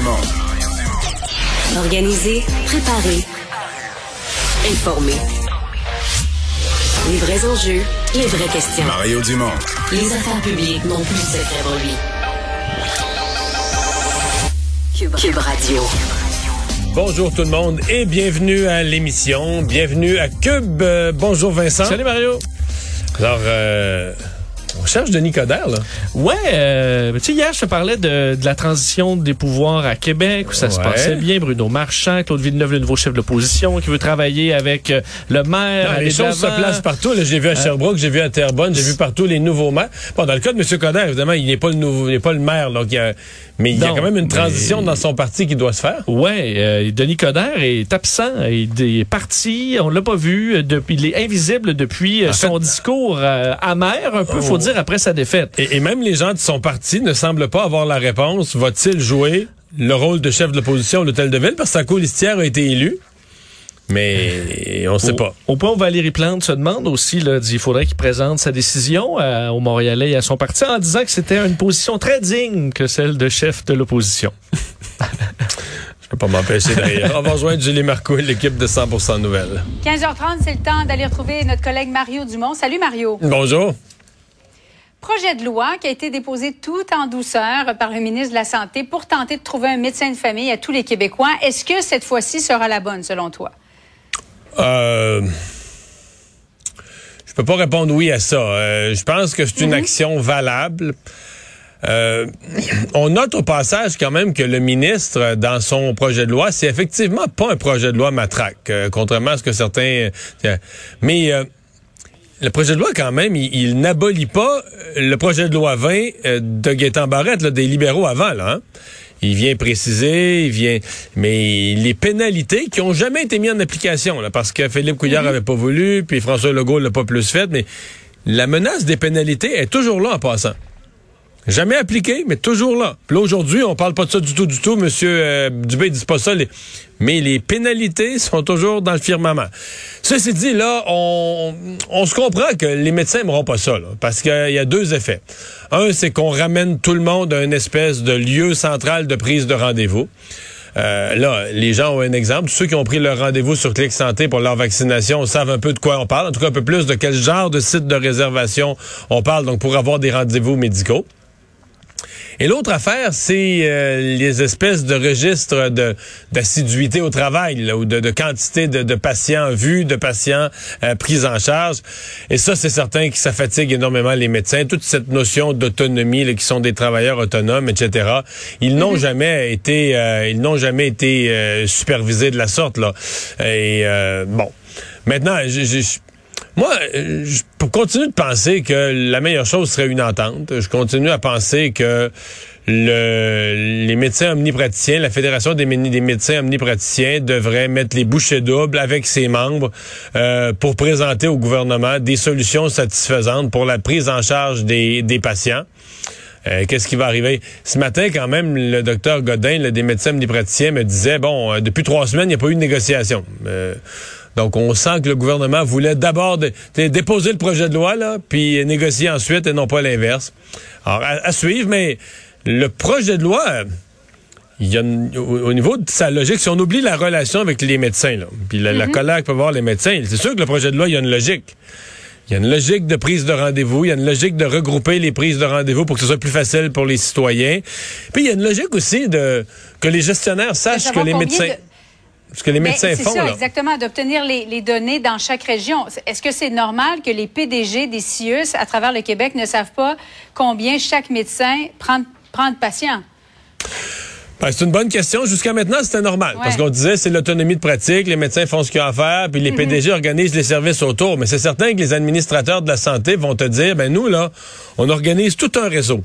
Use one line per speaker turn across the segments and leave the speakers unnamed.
Dumont.
Organiser, préparer, informer. Les vrais enjeux, les vraies questions.
Mario Dumont.
Les affaires publiques n'ont plus de secret pour lui. Cube, Cube Radio.
Bonjour tout le monde et bienvenue à l'émission. Bienvenue à Cube. Euh, bonjour Vincent.
Salut Mario.
Alors, euh, on cherche Denis Coderre, là.
Ouais, euh, tu sais, hier, je te parlais de, de la transition des pouvoirs à Québec, où ça se passait bien. Bruno Marchand, Claude Villeneuve, le nouveau chef de l'opposition, qui veut travailler avec euh, le maire.
Non, les choses se placent partout. J'ai vu à Sherbrooke, j'ai vu à Terrebonne, j'ai vu partout les nouveaux maires. Bon, dans le cas de M. Coderre, évidemment, il n'est pas le nouveau, il n'est pas le maire, donc il y a- mais il y a quand même une transition
mais-
dans son parti qui doit se faire.
Ouais, euh, Denis Coderre est absent, il est parti, on l'a pas vu, depuis, il est invisible depuis euh,
En
son
fait-
discours euh, amer, un peu,
Oh.
faut dire, après sa défaite.
Et, et même les gens de son parti ne semblent pas avoir la réponse. Va-t-il jouer le rôle de chef de l'opposition à l'Hôtel de Ville? Parce que sa colistière a été élue. Mais on ne sait
Au-
pas.
Au point où Valérie Plante se demande aussi, là, dit, il faudrait qu'il présente sa décision euh, au Montréalais et à son parti en disant que c'était une position très digne que celle de chef de l'opposition.
Je peux pas m'empêcher rire. On va rejoindre Julie Marco et l'équipe de 100% Nouvelles.
15h30, c'est le temps d'aller retrouver notre collègue Mario Dumont. Salut Mario.
Bonjour.
Projet de loi qui a été déposé tout en douceur par le ministre de la Santé pour tenter de trouver un médecin de famille à tous les Québécois. Est-ce que cette fois-ci sera la bonne selon toi?
Euh, je peux pas répondre oui à ça. Euh, je pense que c'est une action valable. Euh, on note au passage quand même que le ministre, dans son projet de loi, c'est effectivement pas un projet de loi matraque, euh, contrairement à ce que certains... euh, mais le projet de loi, quand même, il, il n'abolit pas le projet de loi 20 euh, de Gaétan Barrette, là, des libéraux avant. Là, hein. Il vient préciser, il vient... Mais les pénalités qui ont jamais été mises en application, là, parce que Philippe Couillard avait pas voulu, puis François Legault l'a pas plus fait, mais la menace des pénalités est toujours là en passant. Jamais appliqué, mais toujours là. Puis là, aujourd'hui, on parle pas de ça du tout, du tout. Monsieur euh, Dubé dit pas ça. Mais les pénalités sont toujours dans le firmament. Ceci dit, là, on, se comprend que les médecins n'aimeront pas ça, là, parce qu'il y a deux effets. Un, c'est qu'on ramène tout le monde à une espèce de lieu central de prise de rendez-vous. Euh, là, les gens ont un exemple. Ceux qui ont pris leur rendez-vous sur Clic Santé pour leur vaccination savent un peu de quoi on parle. En tout cas, un peu plus de quel genre de site de réservation on parle, donc pour avoir des rendez-vous médicaux. Et l'autre affaire, c'est euh, les espèces de registres de d'assiduité au travail, là, ou de, de quantité de, de patients vus, de patients euh, pris en charge. Et ça, c'est certain que ça fatigue énormément les médecins. Toute cette notion d'autonomie, là, qui sont des travailleurs autonomes, etc. Ils n'ont jamais été, euh, ils n'ont jamais été euh, supervisés de la sorte là. Et euh, bon, maintenant, j'ai- j'ai- moi, euh, je pour continuer de penser que la meilleure chose serait une entente. Je continue à penser que le, les médecins omnipraticiens, la Fédération des, mé- des médecins omnipraticiens devrait mettre les bouchées doubles avec ses membres euh, pour présenter au gouvernement des solutions satisfaisantes pour la prise en charge des, des patients. Euh, Qu'est-ce qui va arriver? Ce matin, quand même, le docteur Godin, le des médecins omnipraticiens, me disait, bon, euh, depuis trois semaines, il n'y a pas eu de négociation. Donc, on sent que le gouvernement voulait d'abord dé- dé- déposer le projet de loi, là, puis négocier ensuite et non pas l'inverse. Alors, à, à suivre, mais le projet de loi, il y a une- au, au niveau de sa logique, si on oublie la relation avec les médecins, là, puis la, la colère que peuvent avoir les médecins, c'est sûr que le projet de loi, il y a une logique. Il y a une logique de prise de rendez-vous, il y a une logique de regrouper les prises de rendez-vous pour que ce soit plus facile pour les citoyens. Puis il y a une logique aussi de que les gestionnaires sachent que les médecins
de-
ce que les
Mais
médecins
c'est
font
ça,
là.
exactement, d'obtenir les, les données dans chaque région. Est-ce que c'est normal que les PDG des CIUS à travers le Québec ne savent pas combien chaque médecin prend, prend de patients?
Ben, c'est une bonne question. Jusqu'à maintenant, c'était normal.
Ouais.
Parce qu'on disait, c'est l'autonomie de pratique, les médecins font ce qu'ils ont à faire, puis les PDG organisent les services autour. Mais c'est certain que les administrateurs de la santé vont te dire, ben nous, là, on organise tout un réseau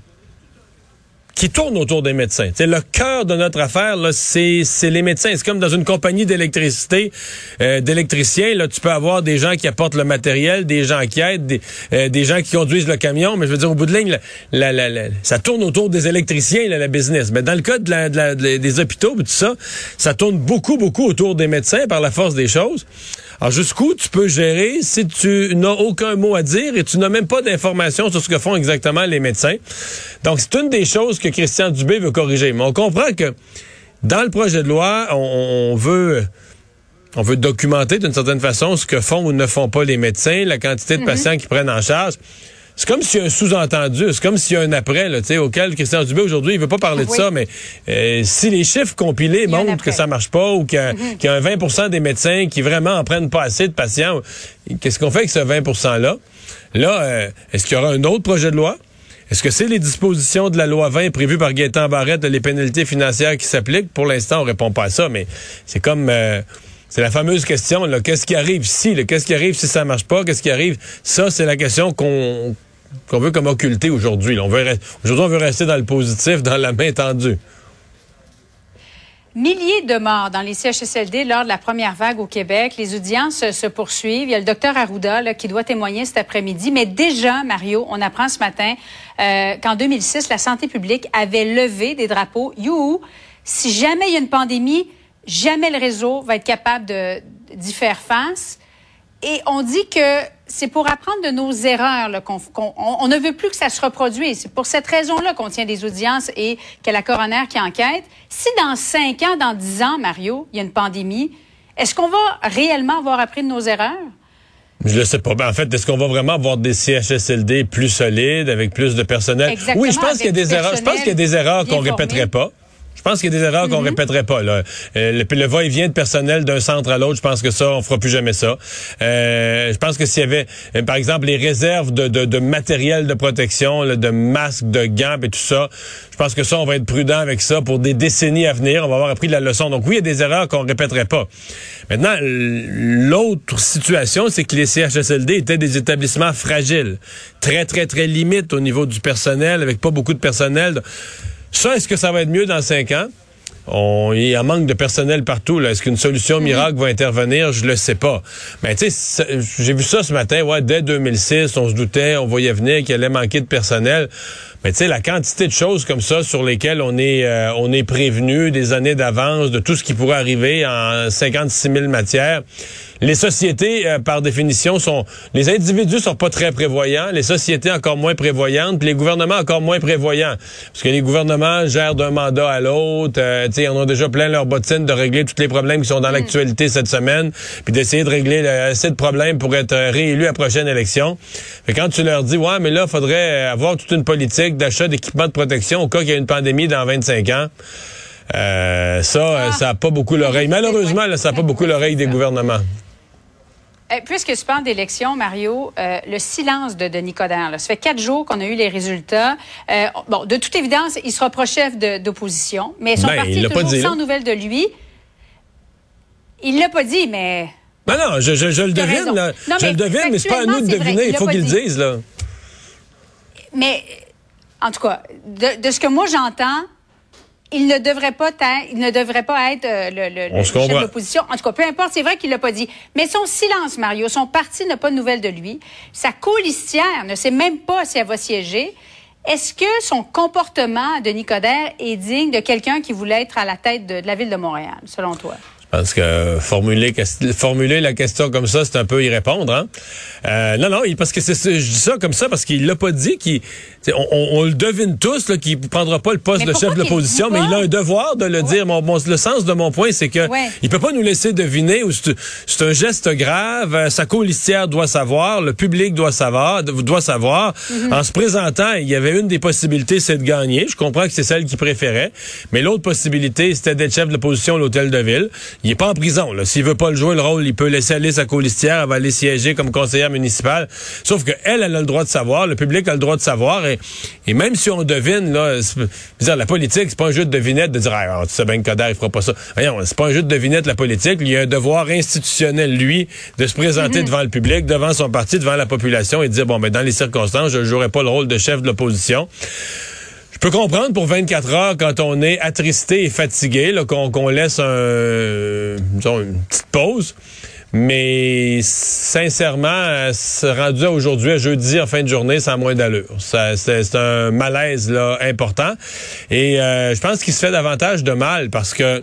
qui tourne autour des médecins. C'est le cœur de notre affaire, c'est les médecins. C'est comme dans une compagnie d'électricité, euh, d'électriciens. Là, tu peux avoir des gens qui apportent le matériel, des gens qui aident, des, euh, des gens qui conduisent le camion. Mais je veux dire, au bout de ligne, la, la, la- ça tourne autour des électriciens, là, la business. Mais dans le cas de de des hôpitaux, tout ça, ça tourne beaucoup, beaucoup autour des médecins par la force des choses. Alors, jusqu'où tu peux gérer si tu n'as aucun mot à dire et tu n'as même pas d'informations sur ce que font exactement les médecins? Donc, c'est une des choses que Christian Dubé veut corriger. Mais on comprend que dans le projet de loi, on, on veut on veut documenter d'une certaine façon ce que font ou ne font pas les médecins, la quantité de
Mhm.
patients qu'ils prennent en charge. C'est comme s'il y a un sous-entendu, c'est comme s'il y a un après, là, tu sais, auquel Christian Dubé aujourd'hui, il veut pas parler de
Oui.
ça, mais euh, si les chiffres compilés montrent que ça marche pas ou qu'il y, a- y a un 20% des médecins qui vraiment en prennent pas assez de patients, qu'est-ce qu'on fait avec ce 20 %-là? Là, euh, est-ce qu'il y aura un autre projet de loi? Est-ce que c'est les dispositions de la loi 20 prévues par Gaétan Barrette, les pénalités financières qui s'appliquent? Pour l'instant, on répond pas à ça, mais c'est comme... euh, c'est la fameuse question, qu'est-ce qui arrive si? Qu'est-ce qui arrive si ça marche pas? Qu'est-ce qui arrive? Ça, c'est la question qu'on qu'on veut comme occulter aujourd'hui. Aujourd'hui, on veut rester dans le positif, dans la main tendue.
Milliers de morts dans les CHSLD lors de la première vague au Québec. Les audiences se poursuivent. Il y a le docteur Arruda qui doit témoigner cet après-midi. Mais déjà, Mario, on apprend ce matin euh, qu'en 2006, la santé publique avait levé des drapeaux. You, si jamais il y a une pandémie, jamais le réseau va être capable d'y faire face. Et on dit que c'est pour apprendre de nos erreurs là, qu'on qu'on- on, on ne veut plus que ça se reproduise. C'est pour cette raison-là qu'on tient des audiences et qu'il y a la coroner qui enquête. Si dans cinq ans, dans dix ans, Mario, il y a une pandémie, est-ce qu'on va réellement avoir appris de nos erreurs?
Je le sais pas. Ben, en fait, est-ce qu'on va vraiment avoir des CHSLD plus solides, avec plus de personnel?
Exactement,
oui, je pense qu'il y a des erreurs. Je pense qu'il y a des erreurs
bien
qu'on répéterait
formé.
pas. Je pense qu'il y a des erreurs qu'on répéterait pas. Là. Euh, le, le va-et-vient de personnel d'un centre à l'autre, je pense que ça, on fera plus jamais ça. Euh, je pense que s'il y avait, euh, par exemple, les réserves de, de, de matériel de protection, là, de masques, de gants et tout ça, je pense que ça, on va être prudent avec ça pour des décennies à venir. On va avoir appris la leçon. Donc oui, il y a des erreurs qu'on répéterait pas. Maintenant, l'autre situation, c'est que les CHSLD étaient des établissements fragiles, très, très, très limites au niveau du personnel, avec pas beaucoup de personnel. Ça, est-ce que ça va être mieux dans cinq ans? On, il y a un manque de personnel partout. Est-ce qu'une solution miracle va intervenir? Je le sais pas. Mais tu sais, j'ai vu ça ce matin. Ouais, dès 2006, on se doutait, on voyait venir qu'il allait manquer de personnel. Mais tu sais, la quantité de choses comme ça sur lesquelles on est, euh, on est prévenu des années d'avance de tout ce qui pourrait arriver en 56 000 matières. Les sociétés, euh, par définition, sont... Les individus sont pas très prévoyants, les sociétés encore moins prévoyantes, puis les gouvernements encore moins prévoyants. Parce que les gouvernements gèrent d'un mandat à l'autre. euh, tu sais, ils en ont déjà plein leur bottine de régler tous les problèmes qui sont dans l'actualité cette semaine, puis d'essayer de régler le- assez de problèmes pour être euh, réélu à la prochaine élection. Fait que quand tu leur dis, ouais, mais là, faudrait avoir toute une politique d'achat d'équipements de protection au cas qu'il y ait une pandémie dans 25 ans. Euh, ça, euh, ça n'a pas beaucoup l'oreille. Malheureusement, là, ça n'a pas beaucoup l'oreille des gouvernements.
Euh, puisque tu parles d'élection, Mario, euh, le silence de Denis Coderre, là, ça fait quatre jours qu'on a eu les résultats. Euh, bon, de toute évidence, il sera pas chef de- d'opposition, mais son
Ben,
parti est toujours sans nouvelles de lui. Il l'a pas dit, mais
Non, non, je, je, je le devine, là.
Non,
je
mais
le devine, mais c'est pas à nous de
c'est vrai,
deviner.
il
faut
pas
qu'ils le disent, là.
Mais, en tout cas, de, de ce que moi j'entends, il ne devrait pas être, il ne devrait pas être euh, le, chef de l'opposition. En tout cas, peu importe, c'est vrai qu'il l'a pas dit. Mais son silence, Mario, son parti n'a pas de nouvelles de lui. Sa colistière ne sait même pas si elle va siéger. Est-ce que son comportement, Denis Coderre, est digne de quelqu'un qui voulait être à la tête de, de la ville de Montréal, selon toi?
Pense que formuler, la question comme ça, c'est un peu y répondre. Hein? Euh, non, non, parce que c'est, je dis ça comme ça parce qu'il l'a pas dit. Qu'il, on, on- on le devine tous là, qu'il prendra pas le poste
Mais
de chef de l'opposition, mais il a un devoir de le dire. Mon, le sens de mon point, c'est que
Ouais.
il peut pas nous laisser deviner où c'est, c'est un geste grave. euh, Sa colistière doit savoir, le public doit savoir, doit savoir.
Mhm.
En se présentant, il y avait une des possibilités, c'est de gagner. Je comprends que c'est celle qu'il préférait, mais l'autre possibilité, c'était d'être chef de l'opposition à l'hôtel de ville. Il est pas en prison. S'il veut pas le jouer le rôle, il peut laisser aller sa colistière, elle va aller siéger comme conseillère municipale. Sauf que elle, elle a le droit de savoir, le public a le droit de savoir, et, et même si on devine, là, dire, la politique, c'est pas un jeu de devinette de dire, ah, tu sais bien que Coderre, il fera pas ça. Voyons, c'est pas un jeu de devinette, la politique. Il y a un devoir institutionnel, lui, de se présenter devant le public, devant son parti, devant la population et de dire, bon, ben, dans les circonstances, je jouerai pas le rôle de chef de l'opposition. Je peux comprendre pour 24 heures quand on est attristé et fatigué, qu'on laisse un, disons, une petite pause. Mais sincèrement, c'est rendu à aujourd'hui, à jeudi, en fin de journée, ça a moins d'allure. C'est un malaise là, important. Et euh, je pense qu'il se fait davantage de mal parce que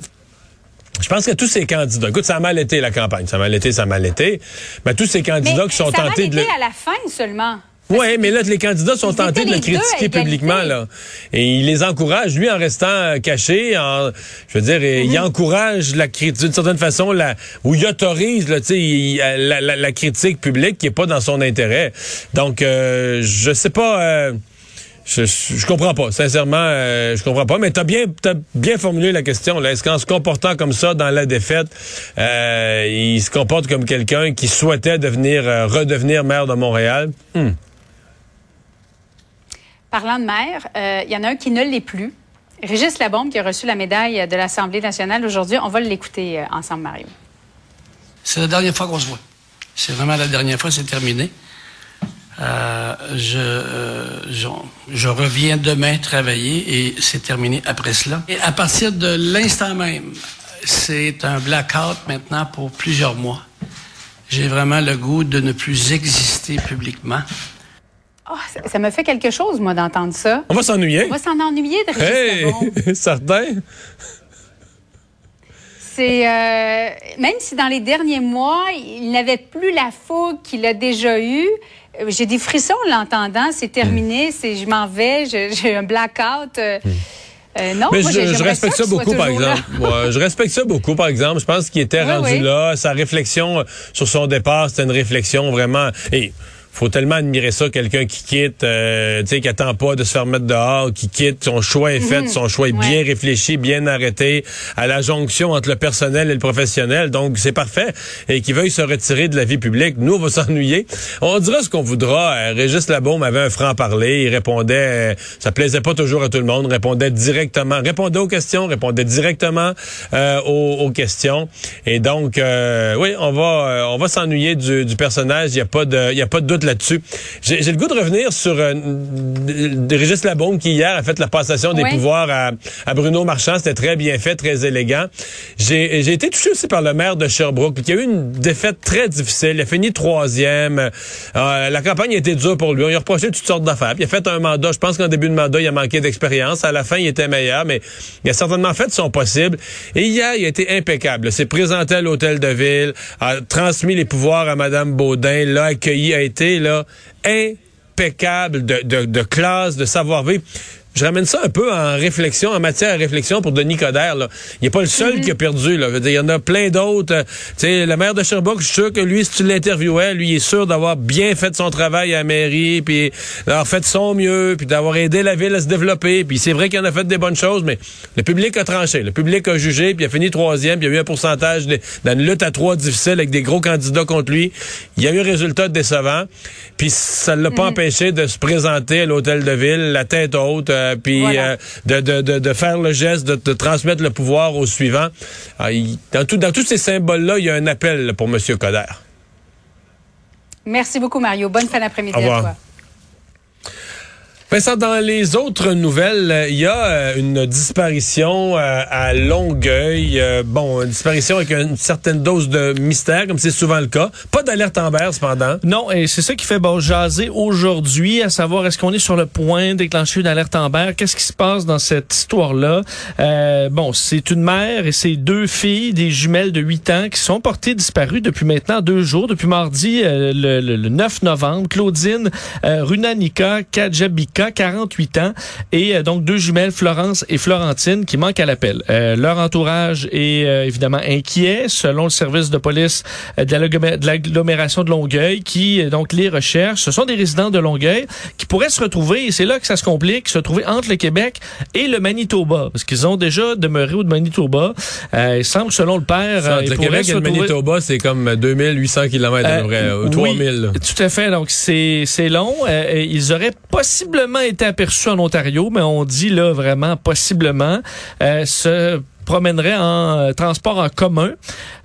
je pense que tous ces candidats, écoute, ça a mal été la campagne, ça a mal été, ça a mal été, mais tous ces candidats
Mais
qui sont
ça a mal
tentés de...
été à la fin seulement.
Oui, mais là, les candidats sont tentés de le critiquer publiquement, là. Et il les encourage, lui, en restant euh, caché, en, je veux dire,
Mm-hmm.
il encourage la critique, d'une certaine façon, la, ou il autorise, là, il- la, la- la critique publique qui est pas dans son intérêt. Donc, euh, je sais pas, euh, je, je comprends pas, sincèrement, euh, je comprends pas. Mais t'as bien, t'as bien formulé la question. Là, est-ce qu'en se comportant comme ça dans la défaite, euh, il se comporte comme quelqu'un qui souhaitait devenir, euh, redevenir maire de Montréal? Hmm.
Parlant de maire, euh, il y en a un qui ne l'est plus. Régis Labombe, qui a reçu la médaille de l'Assemblée nationale aujourd'hui. On va l'écouter euh, ensemble, Mario.
C'est la dernière fois qu'on se voit. C'est vraiment la dernière fois, c'est terminé. Euh, je, euh, je, je reviens demain travailler et c'est terminé après cela. Et à partir de l'instant même, c'est un blackout maintenant pour plusieurs mois. J'ai vraiment le goût de ne plus exister publiquement.
Oh, ça, ça me fait quelque chose, moi, d'entendre ça.
On va s'ennuyer.
On va s'en ennuyer de Régis.
Hey, certain.
C'est euh, même si dans les derniers mois, il n'avait plus la fougue qu'il a déjà eue. euh, J'ai des frissons en l'entendant. C'est terminé. C'est je m'en vais. J'ai un blackout. euh, euh, non,
Mais
moi,
je, je respecte
ça
beaucoup, par exemple. Je respecte ça beaucoup, par exemple. Je pense qu'il était
Oui,
rendu
oui.
là. Sa réflexion sur son départ, c'était une réflexion vraiment. Et faut tellement admirer ça, quelqu'un qui quitte, euh, tu sais, qui attend pas de se faire mettre dehors, qui quitte, son choix est fait, son choix est
Mhm. Ouais.
bien réfléchi, bien arrêté, à la jonction entre le personnel et le professionnel. Donc, c'est parfait. Et qu'il veuille se retirer de la vie publique. Nous, on va s'ennuyer. On dira ce qu'on voudra. Euh, Régis Labaume avait un franc-parler. Il répondait, euh, ça plaisait pas toujours à tout le monde, répondait directement, répondait aux questions, répondait directement euh, aux, aux questions. Et donc, euh, oui, on va, on va s'ennuyer du, du personnage. Il y a pas de, il y a pas de doute là-dessus. J'ai le goût de revenir sur euh, Régis Labaume qui hier a fait la passation des pouvoirs à, à Bruno Marchand. C'était très bien fait, très élégant. J'ai été touché aussi par le maire de Sherbrooke, qui a eu une défaite très difficile. Il a fini troisième. Euh, la campagne a été dure pour lui. On lui a reproché toutes sortes d'affaires. Il a fait un mandat. Je pense qu'en début de mandat, il a manqué d'expérience. À la fin, il était meilleur, mais il a certainement fait son possible. Et hier, il a été impeccable. Il s'est présenté à l'hôtel de ville, a transmis les pouvoirs à Mme Baudin, l'a accueilli, a été impeccable de, de, de classe, de savoir-vivre. Je ramène ça un peu en réflexion, en matière de réflexion pour Denis Coderre. Là. Il n'est pas le seul qui a perdu. Là. Je veux dire, il y en a plein d'autres. Euh, Tu sais, le maire de Sherbrooke, je suis sûr que lui, si tu l'interviewais, lui, il est sûr d'avoir bien fait son travail à la mairie, puis d'avoir fait son mieux, puis d'avoir aidé la ville à se développer. Puis c'est vrai qu'il en a fait des bonnes choses, mais le public a tranché. Le public a jugé, puis il a fini troisième, puis il y a eu un pourcentage de- dans une lutte à trois difficile avec des gros candidats contre lui. Il y a eu un résultat décevant, puis ça ne l'a pas empêché de se présenter à l'hôtel de ville, la tête haute, euh, puis
Voilà.
euh, de, de, de, de faire le geste de, de transmettre le pouvoir au suivant. Ah, il- dans, tout, dans tous ces symboles-là, il y a un appel pour M. Coder.
Merci beaucoup, Mario. Bonne fin d'après-midi à toi.
Vincent, dans les autres nouvelles, euh, il y a euh, une disparition euh, à Longueuil. Bon, une disparition avec une certaine dose de mystère, comme c'est souvent le cas. Pas d'alerte Amber, cependant.
Non, et c'est ça qui fait bon, jaser aujourd'hui, à savoir est-ce qu'on est sur le point déclencher une alerte Amber? Qu'est-ce qui se passe dans cette histoire-là? Euh, bon, c'est une mère et ses deux filles, des jumelles de 8 ans, qui sont portées disparues depuis maintenant deux jours, depuis mardi euh, le, le- le 9 novembre. Claudine euh, Runanika Kajabika, 48 ans, et euh, donc deux jumelles, Florence et Florentine, qui manquent à l'appel. Euh, leur entourage est euh, évidemment inquiet, selon le service de police de l'agglomération de Longueuil, qui donc les recherche. Ce sont des résidents de Longueuil qui pourraient se retrouver, et c'est là que ça se complique, se trouver entre le Québec et le Manitoba, parce qu'ils ont déjà demeuré au Manitoba. Euh, il semble, selon le père,
Ça,
euh,
le Québec et le Manitoba, c'est comme 2800 km à peu près,
euh,
ou 3000. là.
oui, tout à fait. Donc, c'est, c'est long. Euh, ils auraient possiblement été aperçus en Ontario, mais on dit là vraiment possiblement. Euh, se promènerait en euh, transport en commun,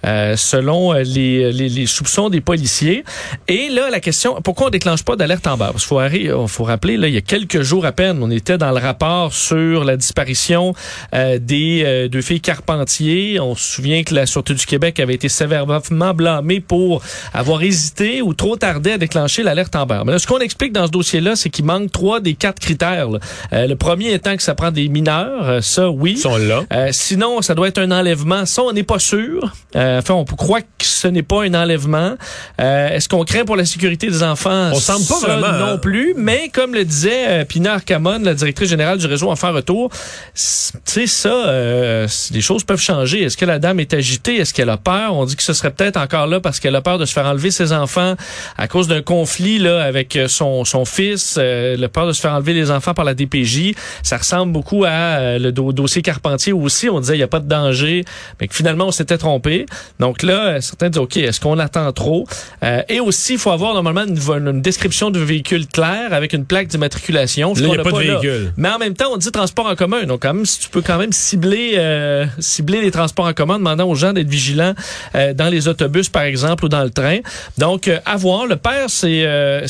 euh, selon euh, les, les, les soupçons des policiers. Et là, la question, pourquoi on déclenche pas d'alerte en bas? Parce qu'il faut, rappeler, là, il y a quelques jours à peine, on était dans le rapport sur la disparition euh, des deux filles Carpentier. On se souvient que la Sûreté du Québec avait été sévèrement blâmée pour avoir hésité ou trop tardé à déclencher l'alerte en Mais là, ce qu'on explique dans ce dossier-là, c'est qu'il manque trois des quatre critères. le premier étant que ça prend des mineurs, ça oui.
Ils sont là.
Sinon, non, ça doit être un enlèvement. Ça, on n'est pas sûr. Euh, enfin, on croit que ce n'est pas un enlèvement. Euh, Est-ce qu'on craint pour la sécurité des enfants?
On semble pas
Ça,
vraiment,
Non
hein.
plus. Mais comme le disait euh, Pina Arcamon, la directrice générale du réseau Enfants Retour, c- tu sais, ça, euh, les choses peuvent changer. Est-ce que la dame est agitée? Est-ce qu'elle a peur? On dit que ce serait peut-être encore là parce qu'elle a peur de se faire enlever ses enfants à cause d'un conflit là avec euh, son, son fils, euh, le peur de se faire enlever les enfants par la DPJ. Ça ressemble beaucoup à le do- dossier Carpentier aussi on disait il n'y a pas de danger, mais que finalement on s'était trompé. Donc là, euh, certains disent OK, est-ce qu'on attend trop? Euh, et aussi, il faut avoir normalement une, description du véhicule claire avec une plaque d'immatriculation.
Là, il
qu'on
y a pas de
là.
véhicule.
Mais en même temps, on dit transport en commun. Donc, quand même, si tu peux quand même cibler, euh, cibler les transports en commun, demandant aux gens d'être vigilants euh, dans les autobus, par exemple, ou dans le train. Donc, euh, à voir. Le père s'est euh,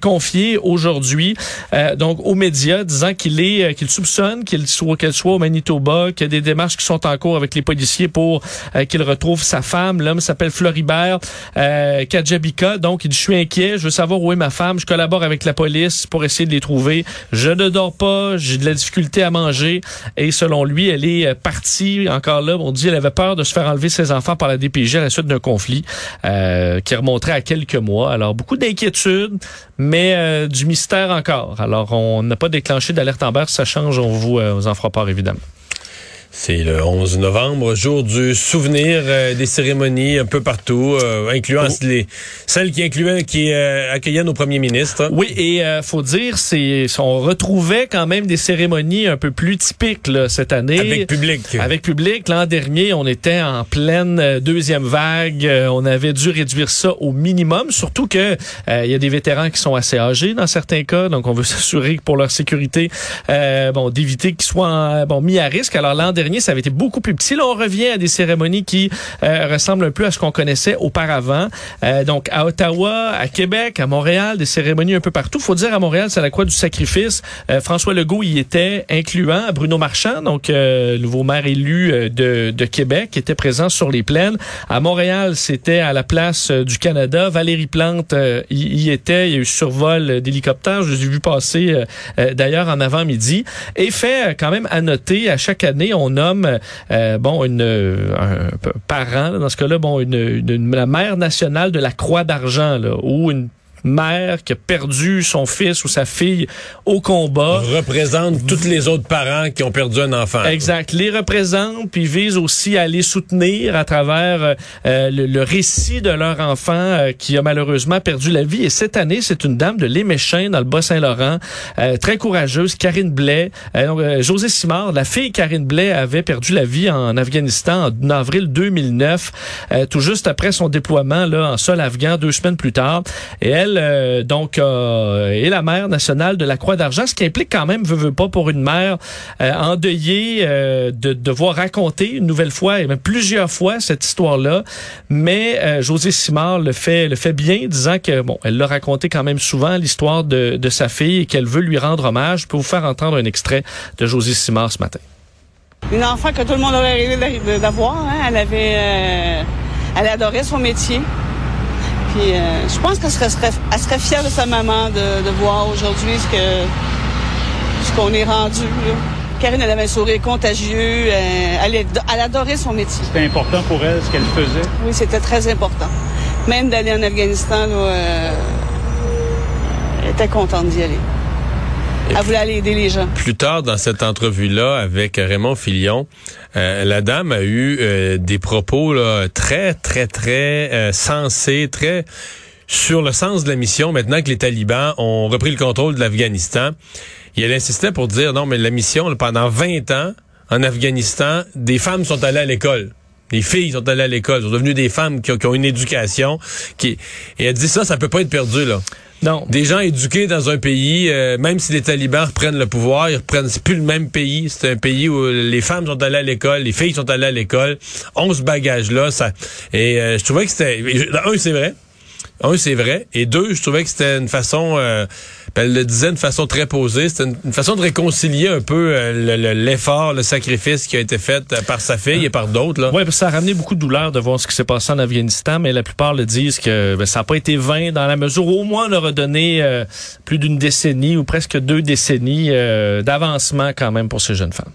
confié aujourd'hui euh, donc aux médias, disant qu'il est euh, qu'il soupçonne qu'il soit qu'elle soit au Manitoba, qu'il y a des démarches qui sont en cours avec les policiers pour euh, qu'il retrouve sa femme. L'homme s'appelle Floribert euh. Donc, il dit, je suis inquiet, je veux savoir où est ma femme, je collabore avec la police pour essayer de les trouver. Je ne dors pas, j'ai de la difficulté à manger. Et selon lui, elle est euh, partie, encore là, on dit, elle avait peur de se faire enlever ses enfants par la DPJ à la suite d'un conflit euh, qui remonterait à quelques mois. Alors, beaucoup d'inquiétudes, mais du mystère encore. Alors, on n'a pas déclenché d'alerte Amber. Si ça change, on vous, euh, vous en fera part, évidemment.
C'est le 11 novembre, jour du souvenir euh, des cérémonies un peu partout, euh, incluant
Oh.
les, celles qui incluaient, qui euh, accueillaient nos premiers ministres.
Oui, et euh, faut dire, c'est on retrouvait quand même des cérémonies un peu plus typiques là, cette année.
Avec public.
Avec public. L'an dernier, on était en pleine deuxième vague. On avait dû réduire ça au minimum, surtout que euh, il y a des vétérans qui sont assez âgés dans certains cas, donc on veut s'assurer pour leur sécurité, euh, bon, d'éviter qu'ils soient bon mis à risque. Alors l'an dernier, ça avait été beaucoup plus petit. Là, on revient à des cérémonies qui euh, ressemblent un peu à ce qu'on connaissait auparavant. Euh, donc à Ottawa, à Québec, à Montréal, des cérémonies un peu partout. Faut dire à Montréal, c'est la croix du sacrifice. Euh, François Legault y était, incluant Bruno Marchand, donc nouveau maire élu de, de Québec, qui était présent sur les plaines. À Montréal, c'était à la place du Canada. Valérie Plante y, était. Il y a eu survol d'hélicoptères. Je les ai vus passer d'ailleurs en avant-midi. Et fait quand même à noter, à chaque année, on nomme euh, bon une euh, un parent dans ce cas-là, bon une, la mère nationale de la Croix d'argent ou une mère qui a perdu son fils ou sa fille au combat.
représente tous les autres parents qui ont perdu un enfant.
Exact. Les représente, puis vise aussi à les soutenir à travers euh, euh, le, le récit de leur enfant euh, qui a malheureusement perdu la vie. Et cette année, c'est une dame de l'Éméchin dans le Bas-Saint-Laurent, euh, très courageuse, Karine Blais. Euh, donc, euh, José Simard, la fille Karine Blais, avait perdu la vie en Afghanistan en avril 2009, euh, tout juste après son déploiement là en sol afghan deux semaines plus tard. Et elle, euh, donc, euh, est la mère nationale de la Croix d'Argent, ce qui implique quand même, veut, veut pas, pour une mère euh, endeuillée, euh, de devoir raconter une nouvelle fois, et même plusieurs fois, cette histoire-là. Mais José Simard le fait, le fait bien, disant que, bon, elle l'a raconté quand même souvent, l'histoire de, de sa fille, et qu'elle veut lui rendre hommage. Je peux vous faire entendre un extrait de José Simard ce matin.
Une enfant que tout le monde aurait rêvé d'a- d'avoir. Hein. Elle avait, elle adorait son métier. Puis euh, je pense qu'elle serait, serait- elle serait fière de sa maman de, de voir aujourd'hui ce que ce qu'on est rendu. Là. Karine, elle avait un sourire contagieux. euh, elle, adorait son métier.
C'était important pour elle ce qu'elle faisait?
Oui, c'était très important. Même d'aller en Afghanistan, là, euh, elle était contente d'y aller. Elle voulait aller aider les gens.
Plus tard dans cette entrevue-là avec Raymond Filion, euh, la dame a eu euh, des propos là, très, très, très euh, sensés, très sur le sens de la mission maintenant que les talibans ont repris le contrôle de l'Afghanistan. Et elle insistait pour dire non, mais la mission, là, pendant 20 ans, en Afghanistan, des femmes sont allées à l'école. Les filles sont allées à l'école, sont devenues des femmes qui ont, qui ont une éducation. Qui, et elle dit ça, ça peut pas être perdu, là.
Non.
Des gens éduqués dans un pays, euh, même si les talibans reprennent le pouvoir, ils reprennent, c'est plus le même pays. C'est un pays où les femmes sont allées à l'école, les filles sont allées à l'école. On ce bagage-là, ça. Et euh, je trouvais que c'était. Un, c'est vrai. Un, c'est vrai. Et deux, je trouvais que c'était une façon. euh, elle le disait d'une façon très posée. C'était une, façon de réconcilier un peu euh, le- le- l'effort, le, sacrifice qui a été fait euh, par sa fille et par d'autres.
Oui, ça a ramené beaucoup de douleur de voir ce qui s'est passé en Afghanistan, mais la plupart le disent que ben, ça n'a pas été vain dans la mesure où au moins on leur a donné plus d'une décennie ou presque deux décennies d'avancement quand même pour ces jeunes femmes.